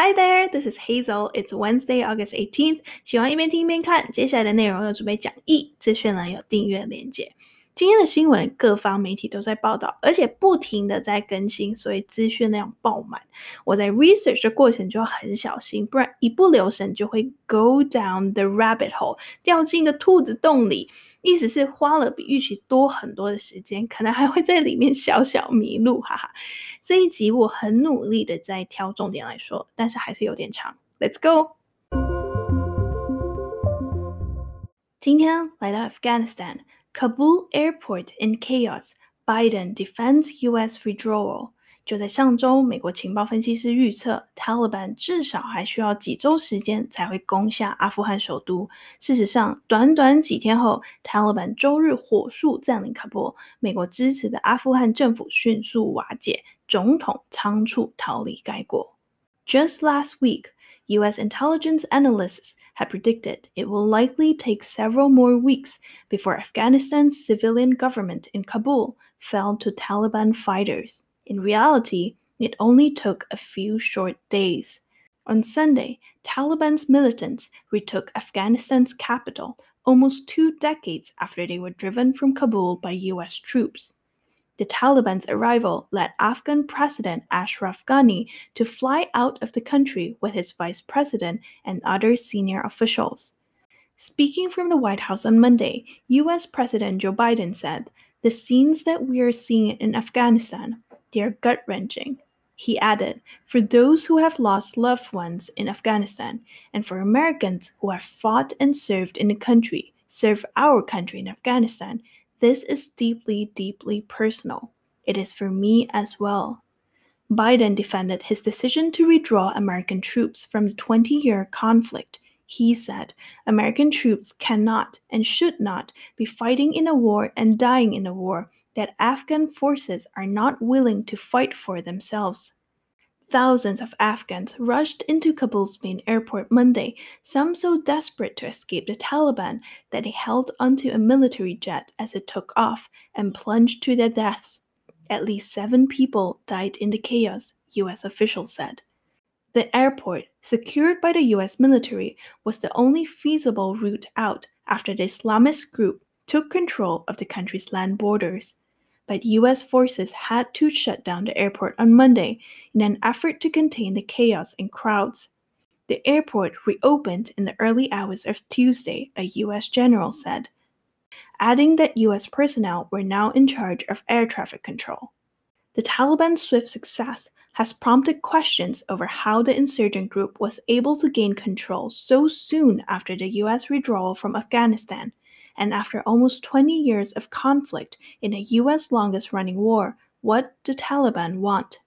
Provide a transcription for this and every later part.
Hi there, this is Hazel. It's Wednesday, August 18th. 喜欢一边听一边看，接下来的内容有准备讲义，资讯呢有订阅链接。今天的新闻，各方媒体都在报道，而且不停的在更新，所以资讯量爆满。我在 research 的过程就要很小心，不然一不留神就会 go down the rabbit hole，掉进一个兔子洞里。意思是花了比预期多很多的时间，可能还会在里面小小迷路，哈哈。这一集我很努力的在挑重点来说，但是还是有点长。Let's go。今天来到 Afghanistan。Kabul airport in chaos. Biden defends U.S. withdrawal. 就在上周，美国情报分析师预测，Taliban 至少还需要几周时间才会攻下阿富汗首都。事实上，短短几天后，Taliban 周日火速占领喀布尔，美国支持的阿富汗政府迅速瓦解，总统仓促逃离该国。Just last week, U.S. intelligence analysts had predicted it will likely take several more weeks before Afghanistan's civilian government in Kabul fell to Taliban fighters. In reality, it only took a few short days. On Sunday, Taliban's militants retook Afghanistan's capital almost two decades after they were driven from Kabul by US troops. The Taliban's arrival led Afghan President Ashraf Ghani to fly out of the country with his vice president and other senior officials. Speaking from the White House on Monday, US President Joe Biden said, The scenes that we are seeing in Afghanistan, they are gut wrenching. He added, For those who have lost loved ones in Afghanistan, and for Americans who have fought and served in the country, serve our country in Afghanistan, this is deeply, deeply personal. It is for me as well. Biden defended his decision to withdraw American troops from the 20 year conflict. He said American troops cannot and should not be fighting in a war and dying in a war that Afghan forces are not willing to fight for themselves. Thousands of Afghans rushed into Kabul's main airport Monday, some so desperate to escape the Taliban that they held onto a military jet as it took off and plunged to their deaths. At least seven people died in the chaos, U.S. officials said. The airport, secured by the U.S. military, was the only feasible route out after the Islamist group took control of the country's land borders but US forces had to shut down the airport on Monday in an effort to contain the chaos and crowds. The airport reopened in the early hours of Tuesday, a US general said, adding that US personnel were now in charge of air traffic control. The Taliban's swift success has prompted questions over how the insurgent group was able to gain control so soon after the US withdrawal from Afghanistan and after almost 20 years of conflict in the US longest running war, what do Taliban want?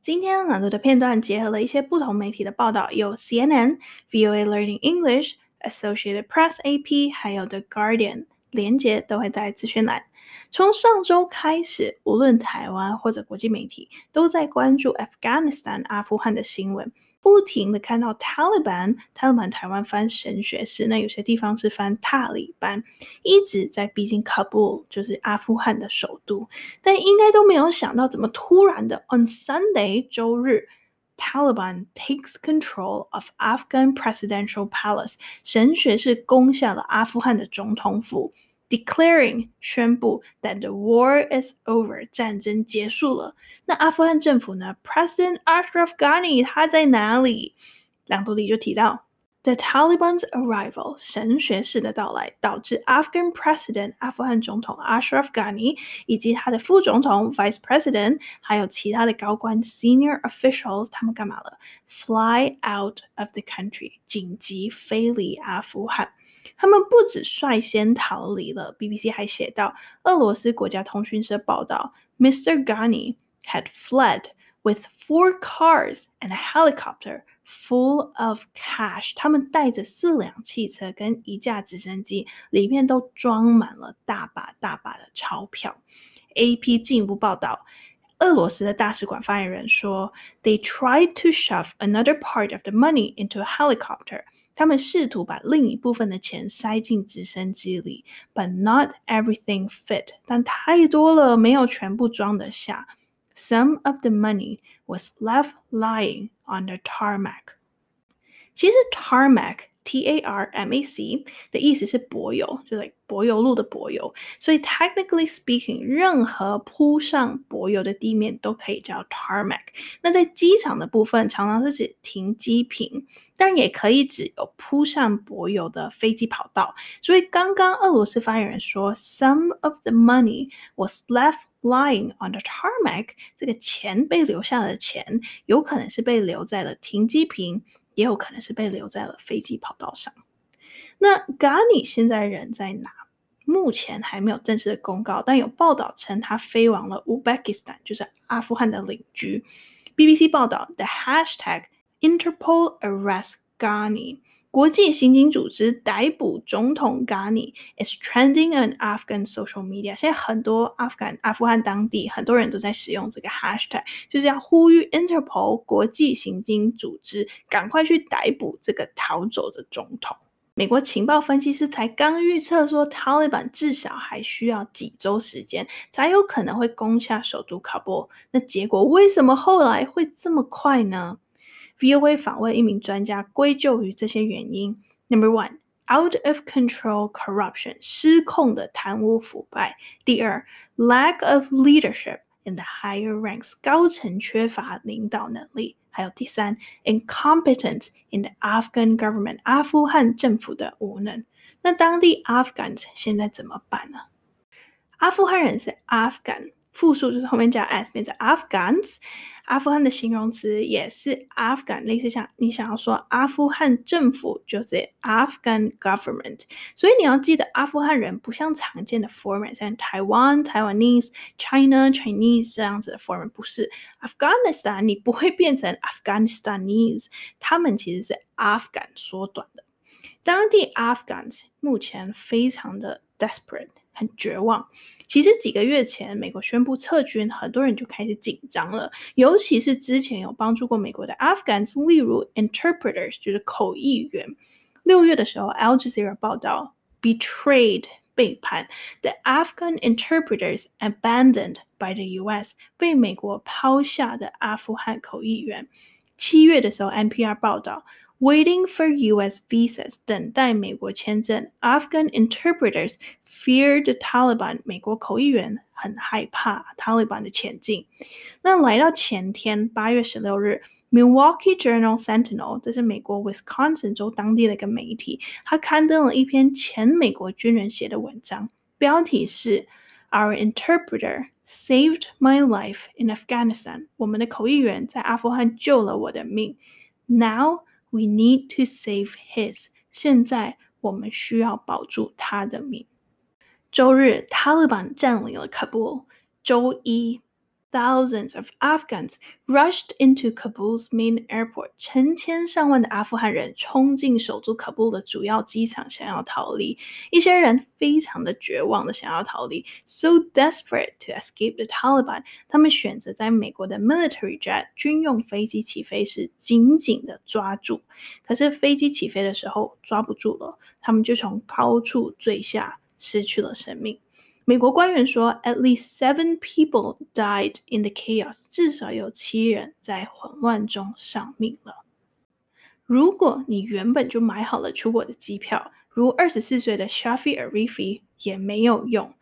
今天朗读的片段结合了一些不同媒体的报道，有 CNN、VOA Learning English、Associated Press AP，还有 The Guardian，连结都会在资讯栏。从上周开始，无论台湾或者国际媒体都在关注 Afghanistan 阿富汗的新闻。 不停的看到 Taliban，Taliban 台湾翻神学士，那有些地方是翻塔利班，一直在逼近 Kabul，就是阿富汗的首都，但应该都没有想到，怎么突然的 on Sunday 周日，Taliban takes control of Afghan presidential palace，神学士攻下了阿富汗的总统府。Declaring 宣布 that the war is over，战争结束了。那阿富汗政府呢？President Ashraf Ghani 他在哪里？朗读里就提到 ，The Taliban's arrival，神学士的到来，导致 Afghan President 阿富汗总统 Ashraf Ghani 以及他的副总统 Vice President，还有其他的高官 Senior officials，他们干嘛了？Fly out of the country，紧急飞离阿富汗。他们不止率先逃离了，BBC 还写道，俄罗斯国家通讯社报道，Mr. Ghani had fled with four cars and a helicopter Full of cash。他们带着四辆汽车跟一架直升机，里面都装满了大把大把的钞票。AP 进一步报道，俄罗斯的大使馆发言人说，They tried to shove another part of the money into a helicopter。他们试图把另一部分的钱塞进直升机里，but not everything fit。但太多了，没有全部装得下。Some of the money was left lying on the tarmac. 其实 tarmac。T A R M A C 的意思是柏油，就是 like 柏油路的柏油。所以 technically speaking，任何铺上柏油的地面都可以叫 tarmac。那在机场的部分，常常是指停机坪，但也可以指有铺上柏油的飞机跑道。所以刚刚俄罗斯发言人说，some of the money was left lying on the tarmac，这个钱被留下的钱，有可能是被留在了停机坪。也有可能是被留在了飞机跑道上。那 Gani 现在人在哪？目前还没有正式的公告，但有报道称他飞往了乌贝基斯坦，就是阿富汗的邻居。BBC 报道，The hashtag Interpol arrest Ghani。国际刑警组织逮捕总统 Ghani is trending on Afghan social media。现在很多阿富汗、阿富汗当地很多人都在使用这个 hashtag，就是要呼吁 Interpol 国际刑警组织赶快去逮捕这个逃走的总统。美国情报分析师才刚预测说，Taliban 至少还需要几周时间才有可能会攻下首都喀布尔。那结果为什么后来会这么快呢？VOA 访问一名专家，归咎于这些原因。Number one, out of control corruption，失控的贪污腐败。第二，lack of leadership in the higher ranks，高层缺乏领导能力。还有第三，incompetence in the Afghan government，阿富汗政府的无能。那当地 Afghans 现在怎么办呢？阿富汗人是 Afghan。复数就是后面加 s，变成 Afghans。阿富汗的形容词也是 Afghan，类似像你想要说阿富汗政府就是 Afghan government。所以你要记得，阿富汗人不像常见的 format，像台湾 Taiwanese、China Chinese 这样子的 format，不是 Afghanistan，你不会变成 Afghanistanese，他们其实是 Afghan 缩短的。当地 Afghans 目前非常的 desperate。很绝望。其实几个月前，美国宣布撤军，很多人就开始紧张了。尤其是之前有帮助过美国的 Afghans，例如 interpreters，就是口译员。六月的时候，Al Jazeera 报道，betrayed 背叛，the Afghan interpreters abandoned by the U.S. 被美国抛下的阿富汗口译员。七月的时候，NPR 报道。Waiting for U.S. visas，等待美国签证。Afghan interpreters fear the Taliban，美国口译员很害怕 Taliban 的前进。那来到前天八月十六日，Milwaukee Journal Sentinel，这是美国 Wisconsin 州当地的一个媒体，他刊登了一篇前美国军人写的文章，标题是 Our interpreter saved my life in Afghanistan。我们的口译员在阿富汗救了我的命。Now We need to save his。现在我们需要保住他的命。周日，塔利班占领了喀布尔。周一。Thousands of Afghans rushed into Kabul's main airport。成千上万的阿富汗人冲进首都喀布尔的主要机场，想要逃离。一些人非常的绝望的想要逃离，so desperate to escape the Taliban。他们选择在美国的 military jet 军用飞机起飞时紧紧的抓住，可是飞机起飞的时候抓不住了，他们就从高处坠下，失去了生命。美国官员说，at least seven people died in the chaos，至少有七人在混乱中丧命了。如果你原本就买好了出国的机票，如二十四岁的 Shafi Arifi 也没有用。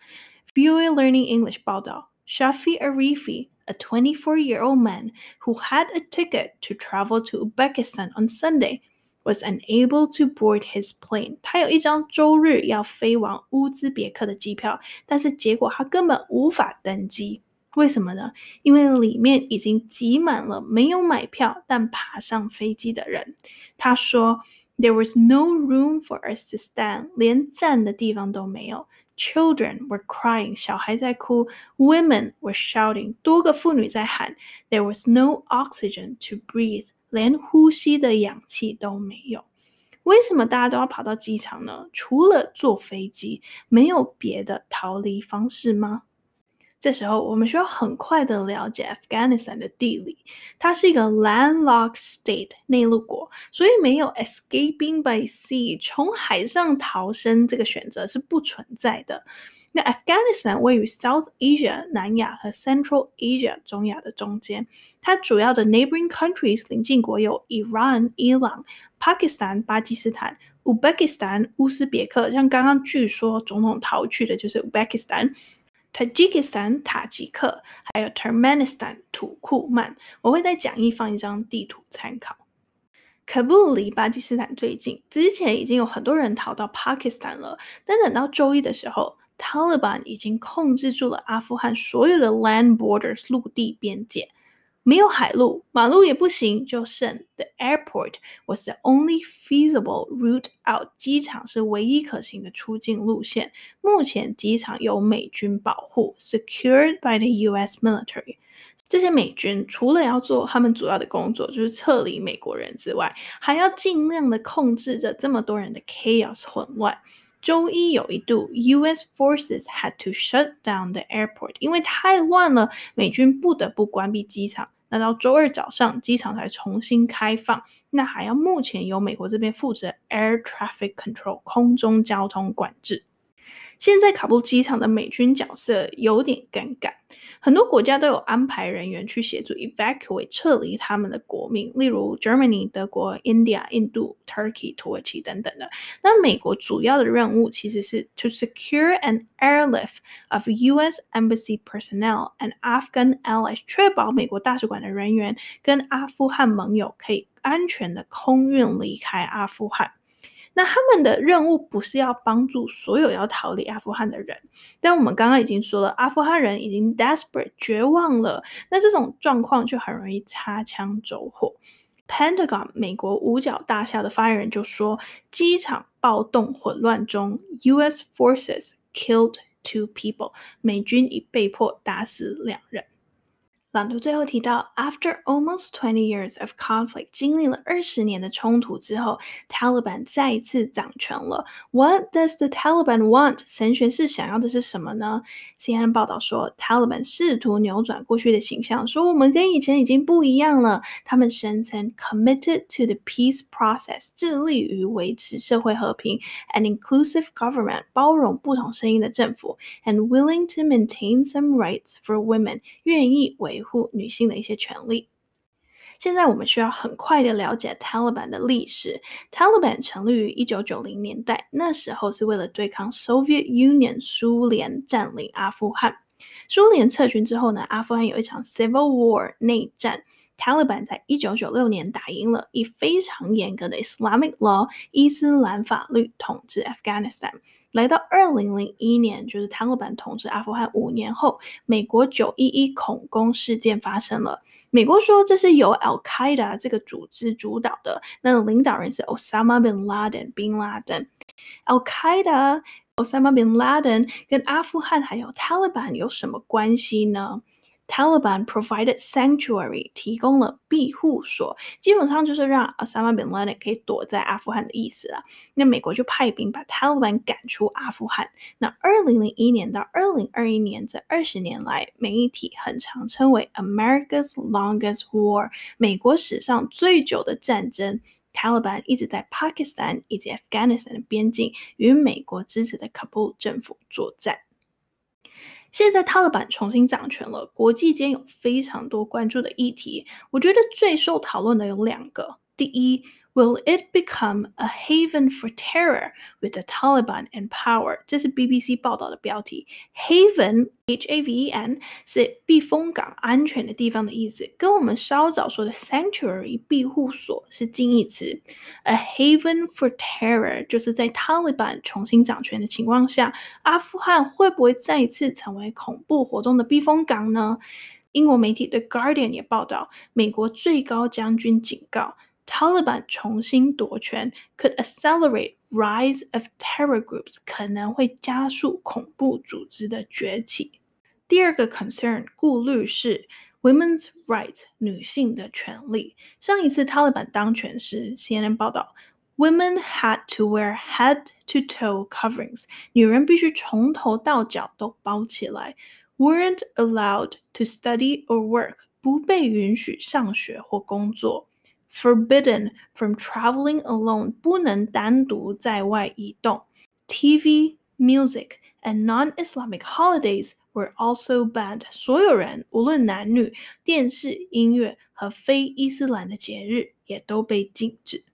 VOA Learning English 报道，Shafi Arifi，a twenty-four-year-old man who had a ticket to travel to Uzbekistan on Sunday。 was unable to board his plane。他有一张周日要飞往乌兹别克的机票，但是结果他根本无法登机。为什么呢？因为里面已经挤满了没有买票但爬上飞机的人。他说：“There was no room for us to stand，连站的地方都没有。Children were crying，小孩在哭。Women were shouting，多个妇女在喊。There was no oxygen to breathe。” 连呼吸的氧气都没有，为什么大家都要跑到机场呢？除了坐飞机，没有别的逃离方式吗？这时候，我们需要很快的了解 Afghanistan 的地理，它是一个 landlocked state 内陆国，所以没有 escaping by sea 从海上逃生这个选择是不存在的。那 Afghanistan 位于 South Asia 南亚和 Central Asia 中亚的中间，它主要的 neighboring countries 邻近国有 Iran 伊朗、Pakistan 巴基斯坦、Uzbekistan 乌兹别克，像刚刚据说总统逃去的就是 Uzbekistan。Tajikistan 塔吉克，还有 Turkmenistan 土库曼，我会在讲义放一张地图参考。喀布离巴基斯坦最近，之前已经有很多人逃到 Pakistan 了，但等到周一的时候，Taliban 已经控制住了阿富汗所有的 land borders 陆地边界。没有海路，马路也不行，就剩 The airport was the only feasible route out。机场是唯一可行的出境路线。目前机场由美军保护，secured by the U.S. military。这些美军除了要做他们主要的工作，就是撤离美国人之外，还要尽量的控制着这么多人的 chaos 混乱。周一有一度，U.S. forces had to shut down the airport，因为太乱了，美军不得不关闭机场。那到周二早上，机场才重新开放。那还要目前由美国这边负责 air traffic control 空中交通管制。现在卡布机场的美军角色有点尴尬，很多国家都有安排人员去协助 evacuate 撤离他们的国民，例如 Germany 德国、India 印度、Turkey 土耳其等等的。那美国主要的任务其实是 to secure an airlift of U.S. embassy personnel and Afghan allies，确保美国大使馆的人员跟阿富汗盟友可以安全的空运离开阿富汗。那他们的任务不是要帮助所有要逃离阿富汗的人，但我们刚刚已经说了，阿富汗人已经 desperate 绝望了，那这种状况就很容易擦枪走火。Pentagon 美国五角大厦的发言人就说，机场暴动混乱中，U.S. forces killed two people，美军已被迫打死两人。朗读最后提到，After almost twenty years of conflict，经历了二十年的冲突之后，Taliban 再一次掌权了。What does the Taliban want？神学士想要的是什么呢？CNN 报道说，Taliban 试图扭转过去的形象，说我们跟以前已经不一样了。他们声称 committed to the peace process，致力于维持社会和平，an inclusive government，包容不同声音的政府，and willing to maintain some rights for women，愿意维 护女性的一些权利。现在我们需要很快的了解 Taliban 的历史。Taliban 成立于一九九零年代，那时候是为了对抗 Soviet Union 苏联占领阿富汗。苏联撤军之后呢，阿富汗有一场 Civil War 内战。Taliban 在一九九六年打赢了，以非常严格的 Islamic Law 伊斯兰法律统治 Afghanistan。来到二零零一年，就是 Taliban 统治阿富汗五年后，美国九一一恐攻事件发生了。美国说这是由 Al Qaeda 这个组织主导的，那个领导人是 Osama bin Laden bin Laden。Al Qaeda Osama bin Laden 跟阿富汗还有 Taliban 有什么关系呢？Taliban provided sanctuary，提供了庇护所，基本上就是让 Osama bin Laden 可以躲在阿富汗的意思啊。那美国就派兵把 Taliban 赶出阿富汗。那二零零一年到二零二一年这二十年来，媒体很常称为 America's longest war，美国史上最久的战争。Taliban 一直在 Pakistan 以及 Afghanistan 的边境与美国支持的 Kabul 政府作战。现在他的版重新掌权了，国际间有非常多关注的议题，我觉得最受讨论的有两个，第一。Will it become a haven for terror with the Taliban in power？这是 BBC 报道的标题。Haven H A V E N 是避风港、安全的地方的意思，跟我们稍早说的 sanctuary 庇护所是近义词。A haven for terror 就是在 Taliban 重新掌权的情况下，阿富汗会不会再一次成为恐怖活动的避风港呢？英国媒体 The Guardian 也报道，美国最高将军警告。Taliban 重新夺权，could accelerate rise of terror groups，可能会加速恐怖组织的崛起。第二个 concern 顾虑是 women's rights，女性的权利。上一次 Taliban 当权时，CNN 报道，women had to wear head to toe coverings，女人必须从头到脚都包起来，weren't allowed to study or work，不被允许上学或工作。 Forbidden from traveling alone，不能单独在外移动。TV, music and non-Islamic holidays were also banned。所有人，无论男女，电视、音乐和非伊斯兰的节日也都被禁止。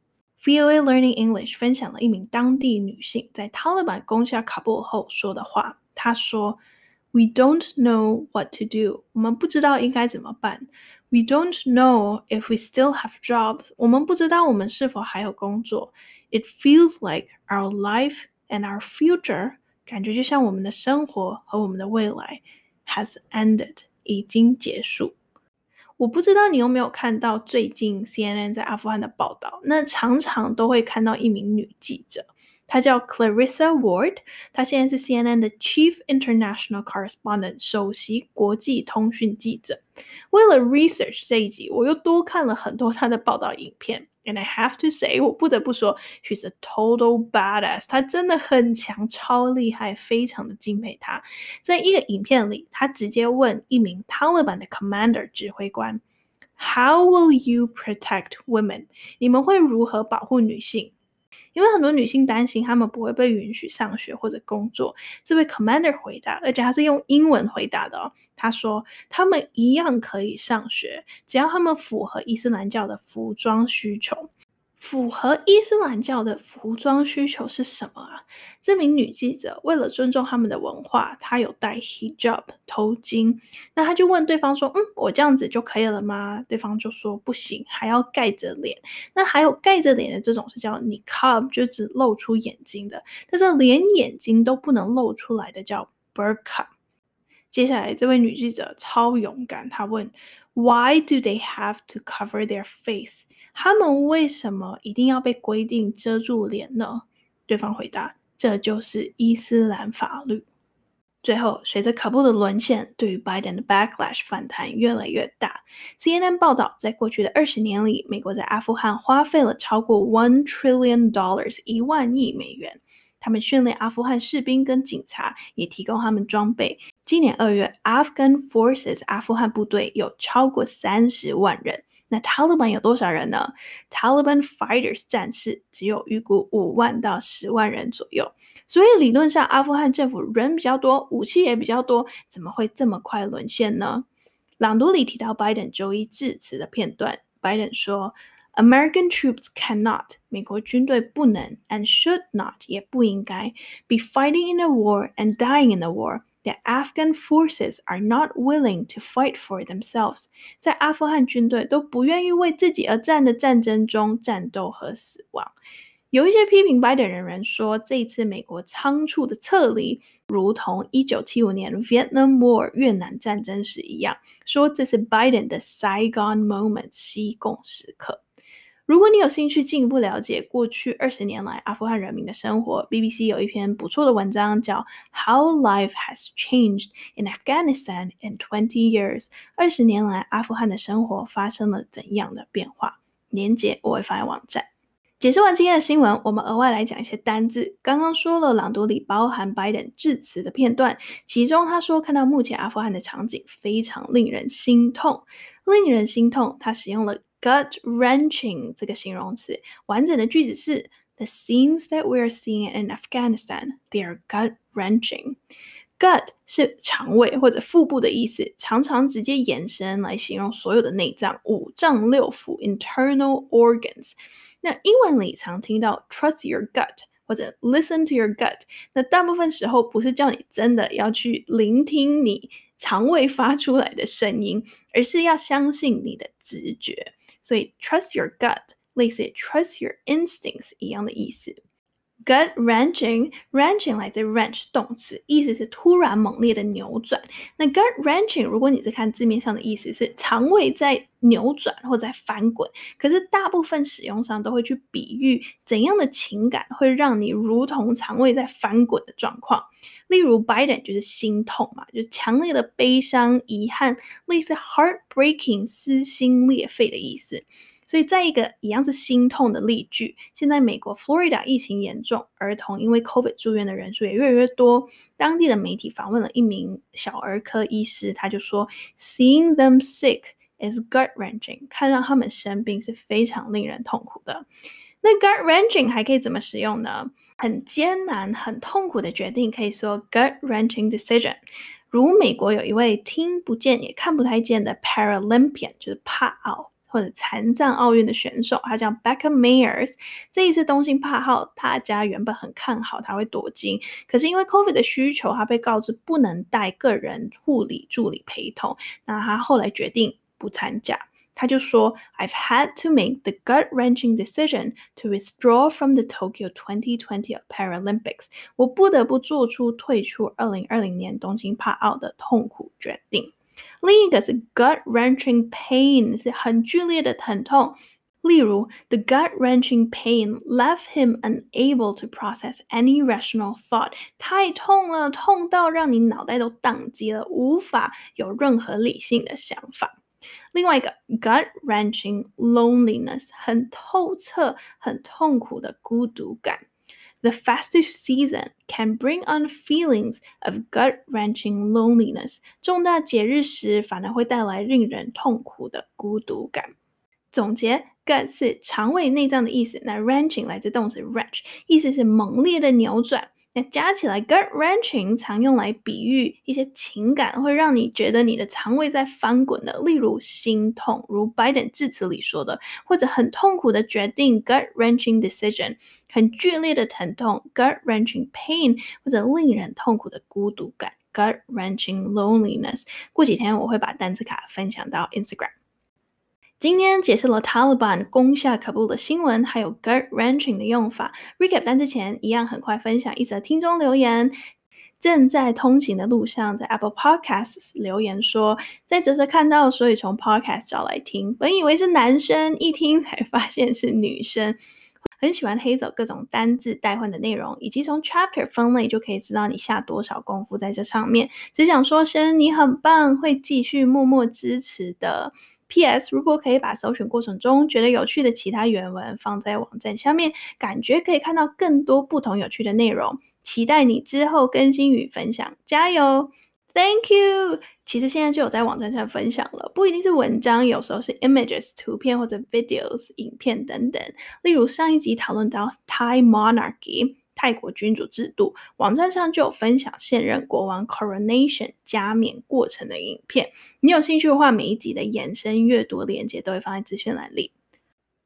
VOA Learning English 分享了一名当地女性在塔利班攻下喀布尔后说的话。她说：“We don't know what to do。我们不知道应该怎么办。 We don't know if we still have jobs。我们不知道我们是否还有工作。It feels like our life and our future。感觉就像我们的生活和我们的未来 has ended，已经结束。”我不知道你有没有看到最近 CNN 在阿富汗的报道，那常常都会看到一名女记者， 她叫 Clarissa Ward，她现在是 CNN 的 Chief International Correspondent，首席国际通讯记者。为了 research 这一集，我又多看了很多她的报道影片。And I have to say，我不得不说，she's a total badass。她真的很强，超厉害，非常的敬佩她。在一个影片里，她直接问一名 Taliban 的 commander 指挥官：“How will you protect women？你们会如何保护女性？” 因为很多女性担心她们不会被允许上学或者工作，这位 commander 回答，而且他是用英文回答的哦。他说：“她们一样可以上学，只要她们符合伊斯兰教的服装需求。”符合伊斯兰教的服装需求是什么啊？这名女记者为了尊重他们的文化，她有戴 hijab 头巾。那她就问对方说：“嗯，我这样子就可以了吗？”对方就说：“不行，还要盖着脸。”那还有盖着脸的这种是叫 niqab，就只露出眼睛的。但是连眼睛都不能露出来的叫 burqa。接下来这位女记者超勇敢，她问：“Why do they have to cover their face？” 他们为什么一定要被规定遮住脸呢？对方回答：“这就是伊斯兰法律。”最后，随着卡布的沦陷，对于拜登的 backlash 反弹越来越大。CNN 报道，在过去的二十年里，美国在阿富汗花费了超过 one trillion dollars 一万亿美元。他们训练阿富汗士兵跟警察，也提供他们装备。今年二月，Afghan Forces 阿富汗部队有超过三十万人。那 Taliban 有多少人呢？Taliban fighters 战士只有预估五万到十万人左右，所以理论上阿富汗政府人比较多，武器也比较多，怎么会这么快沦陷呢？朗读里提到拜登周一致辞的片段，拜登说：“American troops cannot，美国军队不能，and should not，也不应该，be fighting in a war and dying in a war。” The Afghan forces are not willing to fight for themselves。在阿富汗军队都不愿意为自己而战的战争中战斗和死亡。有一些批评拜登人员说，这一次美国仓促的撤离，如同一九七五年 Vietnam War 越南战争时一样，说这是拜登的 Saigon moment 西贡时刻。 如果你有兴趣进一步了解过去二十年来阿富汗人民的生活，BBC 有一篇不错的文章叫《How Life Has Changed in Afghanistan in Twenty Years》。二十年来阿富汗的生活发生了怎样的变化？连结我会放在网站。解释完今天的新闻，我们额外来讲一些单字。刚刚说了朗读里包含拜登致辞的片段，其中他说看到目前阿富汗的场景非常令人心痛，令人心痛。他使用了。gut-wrenching 这个形容词，完整的句子是：The scenes that we are seeing in Afghanistan, they are gut-wrenching. Gut 是肠胃或者腹部的意思，常常直接延伸来形容所有的内脏、五脏六腑 （internal organs）。那英文里常听到 trust your gut 或者 listen to your gut，那大部分时候不是叫你真的要去聆听你肠胃发出来的声音，而是要相信你的直觉。 所以，trust your gut 类似 trust your instincts 一样的意思。 Gut wrenching，wrenching 来自 wrench 动词，意思是突然猛烈的扭转。那 gut wrenching，如果你是看字面上的意思是肠胃在扭转或在翻滚，可是大部分使用上都会去比喻怎样的情感会让你如同肠胃在翻滚的状况。例如，Biden 就是心痛嘛，就是强烈的悲伤、遗憾，类似 heartbreaking 撕心裂肺的意思。所以，在一个一样是心痛的例句，现在美国 Florida 疫情严重，儿童因为 COVID 住院的人数也越来越多。当地的媒体访问了一名小儿科医师，他就说：“Seeing them sick is gut wrenching。”看到他们生病是非常令人痛苦的。那 gut wrenching 还可以怎么使用呢？很艰难、很痛苦的决定可以说 gut wrenching decision。如美国有一位听不见也看不太见的 Paralympian，就是帕奥或者残障奥运的选手，他叫 Becca Mayers。这一次东京帕奥，大家原本很看好他会夺金，可是因为 COVID 的需求，他被告知不能带个人护理助理陪同，那他后来决定不参加。他就说：“I've had to make the gut-wrenching decision to withdraw from the Tokyo 2020 Paralympics。我不得不做出退出2020年东京帕奥的痛苦决定。另一个是 gut-wrenching pain，是很剧烈的疼痛。例如，the gut-wrenching pain left him unable to process any rational thought。太痛了，痛到让你脑袋都宕机了，无法有任何理性的想法。”另外一个 gut-wrenching loneliness 很透彻、很痛苦的孤独感。 The festive season can bring on feelings of gut-wrenching loneliness。重大节日时反而会带来令人痛苦的孤独感。总结，gut 是肠胃内脏的意思，那 wrenching 来自动词 wrench，意思是猛烈的扭转。 那加起来，gut wrenching 常用来比喻一些情感会让你觉得你的肠胃在翻滚的，例如心痛，如 Biden 致辞里说的，或者很痛苦的决定，gut wrenching decision，很剧烈的疼痛，gut wrenching pain，或者令人痛苦的孤独感，gut wrenching loneliness。过几天我会把单词卡分享到 Instagram。今天解释了 Taliban 攻下喀布的新闻，还有 gut wrenching 的用法。Recap 单之前，一样很快分享一则听众留言。正在通行的路上，在 Apple Podcasts 留言说，在泽泽看到，所以从 Podcast 找来听。本以为是男生，一听才发现是女生。很喜欢 Hazel 各种单字代换的内容，以及从 Chapter 分类就可以知道你下多少功夫在这上面。只想说声你很棒，会继续默默支持的。P.S. 如果可以把搜寻过程中觉得有趣的其他原文放在网站下面，感觉可以看到更多不同有趣的内容。期待你之后更新与分享，加油！Thank you。其实现在就有在网站上分享了，不一定是文章，有时候是 images 图片或者 videos 影片等等。例如上一集讨论到 Thai monarchy。泰国君主制度，网站上就有分享现任国王 coronation 加冕过程的影片。你有兴趣的话，每一集的延伸阅读链接都会放在资讯栏里。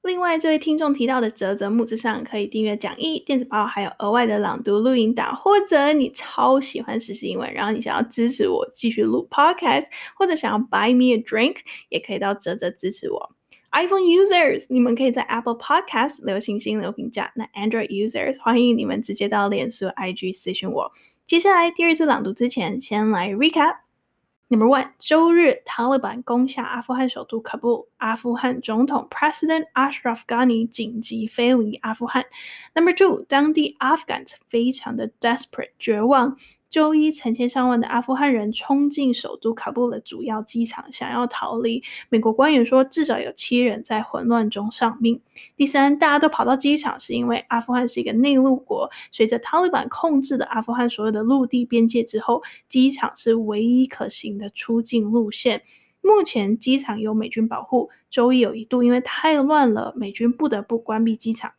另外，这位听众提到的啧啧募资上可以订阅讲义、电子报，还有额外的朗读录音档。或者你超喜欢时英文，然后你想要支持我继续录 podcast，或者想要 buy me a drink，也可以到泽泽支持我。iPhone users，你们可以在 Apple Podcast 留星星留评价。那 Android users，欢迎你们直接到脸书 IG 私讯我。接下来第二次朗读之前，先来 recap。Number one，周日，塔利班攻下阿富汗首都喀布尔，阿富汗总统 President Ashraf Ghani 紧急飞离阿富汗。Number two，当地 Afghans 非常的 desperate 绝望。周一，成千上万的阿富汗人冲进首都喀布尔主要机场，想要逃离。美国官员说，至少有七人在混乱中丧命。第三，大家都跑到机场，是因为阿富汗是一个内陆国。随着塔利班控制了阿富汗所有的陆地边界之后，机场是唯一可行的出境路线。目前机场由美军保护。周一有一度因为太乱了，美军不得不关闭机场。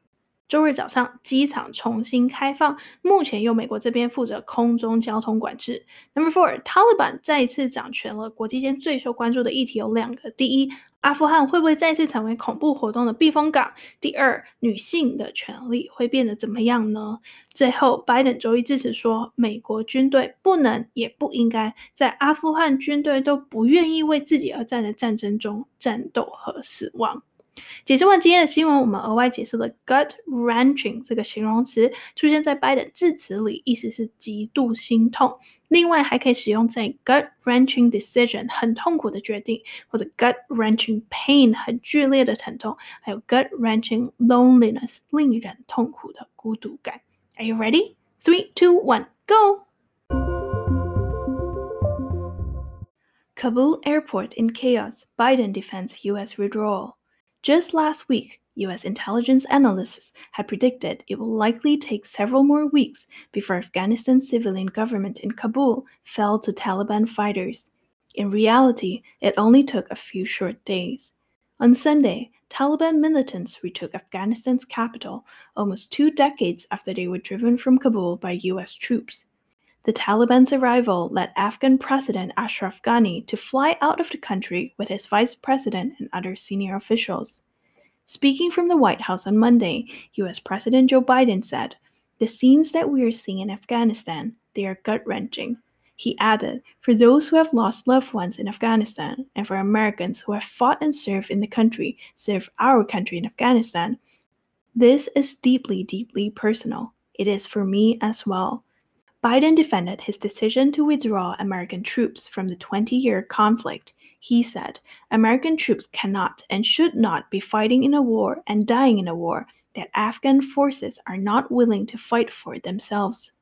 周日早上，机场重新开放，目前由美国这边负责空中交通管制。Number four，塔利班再次掌权了。国际间最受关注的议题有两个：第一，阿富汗会不会再次成为恐怖活动的避风港？第二，女性的权利会变得怎么样呢？最后，拜登周一致辞说，美国军队不能也不应该在阿富汗军队都不愿意为自己而战的战争中战斗和死亡。解释完今天的新闻，我们额外解释了 gut wrenching 这个形容词出现在拜登致辞里，意思是极度心痛。另外还可以使用在 gut wrenching decision 很痛苦的决定，或者 gut wrenching pain 很剧烈的疼痛，还有 gut wrenching loneliness 令人痛苦的孤独感。Are you ready? Three, two, one, go! Kabul airport in chaos. Biden defends U.S. withdrawal. Just last week, US intelligence analysts had predicted it will likely take several more weeks before Afghanistan's civilian government in Kabul fell to Taliban fighters. In reality, it only took a few short days. On Sunday, Taliban militants retook Afghanistan's capital almost two decades after they were driven from Kabul by US troops. The Taliban's arrival led Afghan President Ashraf Ghani to fly out of the country with his vice president and other senior officials. Speaking from the White House on Monday, US President Joe Biden said, "The scenes that we are seeing in Afghanistan, they are gut-wrenching." He added, For those who have lost loved ones in Afghanistan, and for Americans who have fought and served in the country, served our country in Afghanistan, this is deeply, deeply personal. It is for me as well. Biden defended his decision to withdraw American troops from the 20 year conflict. He said, American troops cannot and should not be fighting in a war and dying in a war that Afghan forces are not willing to fight for themselves.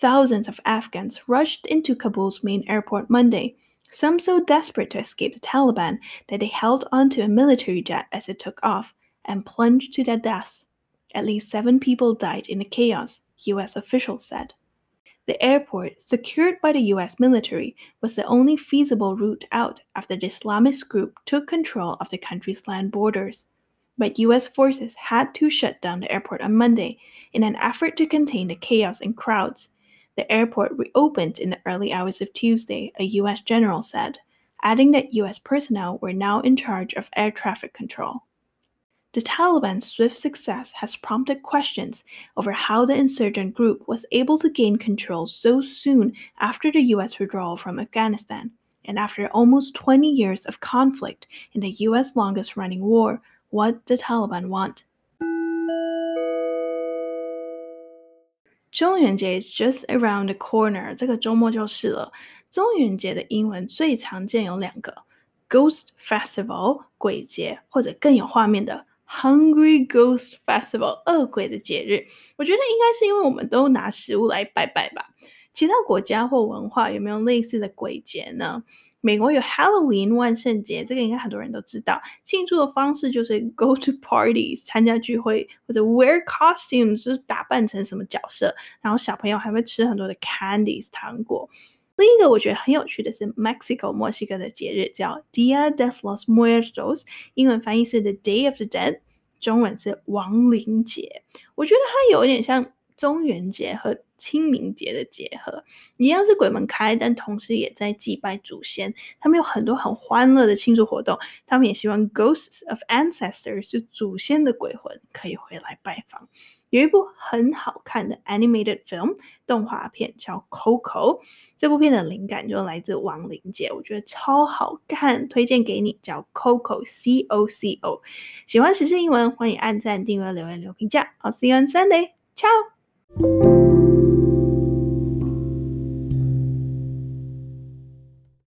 Thousands of Afghans rushed into Kabul's main airport Monday, some so desperate to escape the Taliban that they held onto a military jet as it took off and plunged to their deaths. At least seven people died in the chaos, U.S. officials said. The airport, secured by the US military, was the only feasible route out after the Islamist group took control of the country's land borders. But US forces had to shut down the airport on Monday in an effort to contain the chaos and crowds the airport reopened in the early hours of Tuesday, a U.S. general said, adding that U.S. personnel were now in charge of air traffic control. The Taliban's swift success has prompted questions over how the insurgent group was able to gain control so soon after the U.S. withdrawal from Afghanistan, and after almost 20 years of conflict in the U.S. longest running war. What the Taliban want? 中元节 is just around the corner，这个周末就是了。中元节的英文最常见有两个：Ghost Festival（ 鬼节）或者更有画面的 Hungry Ghost Festival（ 饿鬼的节日）。我觉得应该是因为我们都拿食物来拜拜吧。其他国家或文化有没有类似的鬼节呢？美国有 Halloween 万圣节，这个应该很多人都知道。庆祝的方式就是 go to parties 参加聚会，或者 wear costumes 就是打扮成什么角色。然后小朋友还会吃很多的 candies 糖果。另一个我觉得很有趣的是 Mexico 墨西哥的节日叫 Dia de los Muertos，英文翻译是 The Day of the Dead，中文是亡灵节。我觉得它有点像中元节和清明节的结合，一样是鬼门开，但同时也在祭拜祖先。他们有很多很欢乐的庆祝活动，他们也希望 ghosts of ancestors 就祖先的鬼魂可以回来拜访。有一部很好看的 animated film 动画片叫 Coco，这部片的灵感就来自亡灵节，我觉得超好看，推荐给你，叫 Coco C O C O。喜欢时事英文，欢迎按赞、订阅、留言、留评价。I'll see you on Sunday，ciao。